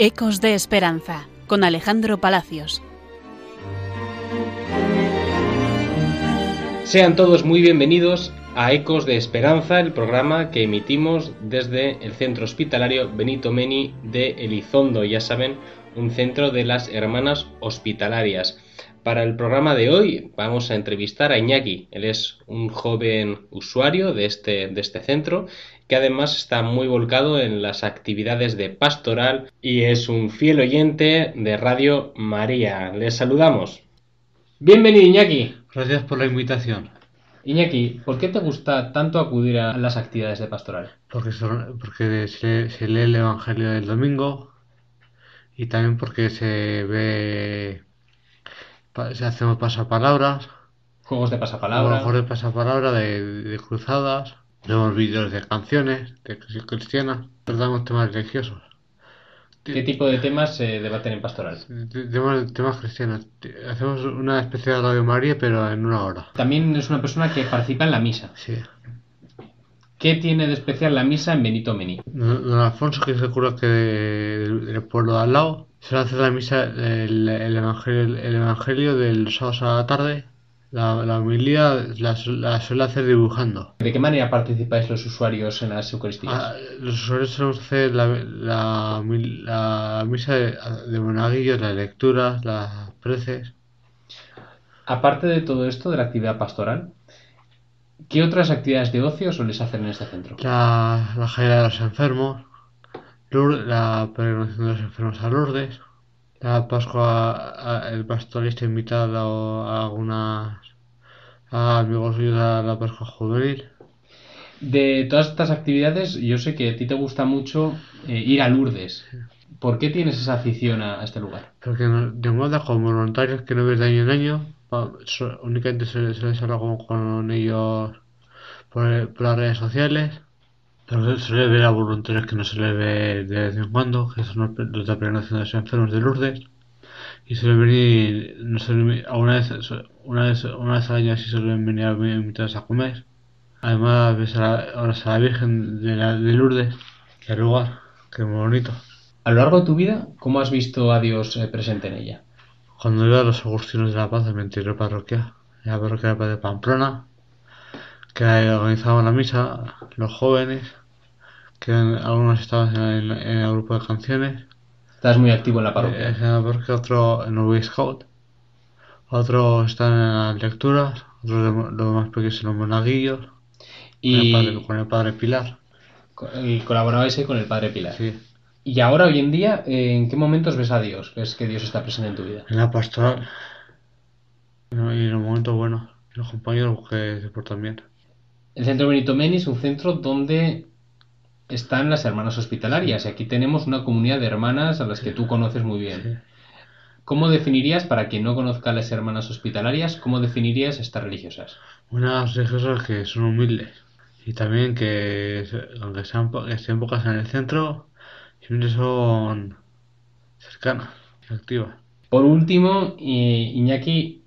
Ecos de Esperanza con Alejandro Palacios. Sean todos muy bienvenidos a Ecos de Esperanza, el programa que emitimos desde el centro hospitalario Benito Meni de Elizondo, ya saben, un centro de las hermanas hospitalarias. Para el programa de hoy vamos a entrevistar a Iñaki. Él es un joven usuario de este, de este centro que además está muy volcado en las actividades de pastoral y es un fiel oyente de Radio María. Les saludamos. Bienvenido Iñaki. Gracias por la invitación. Iñaki, ¿por qué te gusta tanto acudir a las actividades de pastoral? Porque, porque se, se lee el Evangelio del domingo y también porque se ve se hacemos pasapalabras. Juegos de pasapalabra. Juegos de pasapalabra, de, de cruzadas. Vemos vídeos de canciones, de cristianas. Tratamos temas religiosos. ¿Qué tipo de temas se debaten en pastoral? Temas, temas cristianos. Hacemos una especie de Radio María, pero en una hora. También es una persona que participa en la misa. Sí. ¿Qué tiene de especial la misa en Benito Meni? Don Alfonso, que es el cura que del pueblo de al lado, se hace la misa, el, el, evangelio, el evangelio del sábado a la tarde. La, la homilía la, la, suele hacer dibujando. ¿De qué manera participáis los usuarios en las Eucaristías? Ah, los usuarios solemos hacer la, la, la misa de, de monaguillos, las lecturas, las preces. Aparte de todo esto, de la actividad pastoral, ¿qué otras actividades de ocio soléis hacer en este centro? La, la de los enfermos, Lourdes, la peregrinación de los enfermos a Lourdes, la Pascua, el pastorista invitado a algunas a amigos suyos a la Pascua juvenil. De todas estas actividades, yo sé que a ti te gusta mucho eh, ir a Lourdes. ¿Por qué tienes esa afición a, a este lugar? Porque de moda como voluntarios que no ves de año en año, únicamente se, se les habla con, con ellos por, por las redes sociales pero se le ve a voluntarios que no se le ve de vez en cuando, que son los de peregrinación de los enfermos de Lourdes. Y suelen venir, no suelen, una, vez, una, vez, una vez al año así suelen venir a invitados a comer. Además ves a la, ahora a la Virgen de, la, de Lourdes, que lugar, que muy bonito. A lo largo de tu vida, ¿cómo has visto a Dios eh, presente en ella? Cuando iba a los Agustinos de la Paz, en mi anterior parroquia, en la parroquia de Pamplona, que organizaban la misa, los jóvenes, que algunos estaban en, en, el grupo de canciones. Estás muy activo en la parroquia. Eh, porque otro en el Boy Scout, otros están en las lecturas, otros los más pequeños en los monaguillos, y con, el padre, con el padre Pilar. Y colaborabais ahí con el padre Pilar. Sí. Y ahora, hoy en día, ¿en qué momentos ves a Dios? ¿Ves que Dios está presente en tu vida? En la pastoral. Y en los momentos buenos. Los compañeros que se portan bien. El Centro Benito Meni es un centro donde están las hermanas hospitalarias. Y aquí tenemos una comunidad de hermanas a las que tú conoces muy bien. ¿Cómo definirías, para quien no conozca a las hermanas hospitalarias, cómo definirías estas religiosas? Unas religiosas que son humildes y también que, aunque sean, que estén pocas en el centro, siempre son cercanas activas. Por último, Iñaki,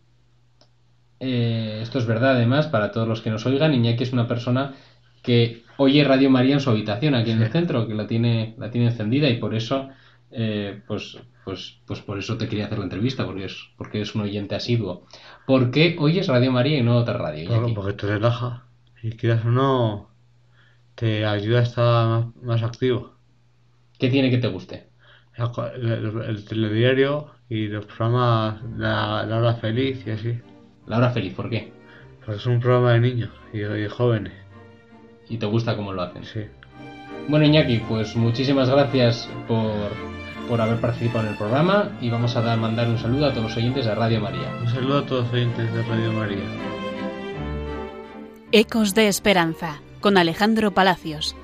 eh, esto es verdad además para todos los que nos oigan, Iñaki es una persona que oye Radio María en su habitación aquí en Sí. el centro, que la tiene, la tiene encendida y por eso, eh, pues, pues, pues por eso te quería hacer la entrevista, porque es, porque es un oyente asiduo. ¿Por qué oyes Radio María y no otra radio? Claro, Iñaki? porque te relaja y quieras o no, te ayuda a estar más, más activo. ¿Qué tiene que te guste? El, el- el telediario y los programas, la, la hora feliz y así. La hora feliz, ¿por qué? Porque es un programa de niños y de jóvenes. Y te gusta cómo lo hacen. Sí. Bueno, Iñaki, pues muchísimas gracias por, por haber participado en el programa y vamos a dar, mandar un saludo a todos los oyentes de Radio María. Un saludo a todos los oyentes de Radio María. Ecos de Esperanza con Alejandro Palacios.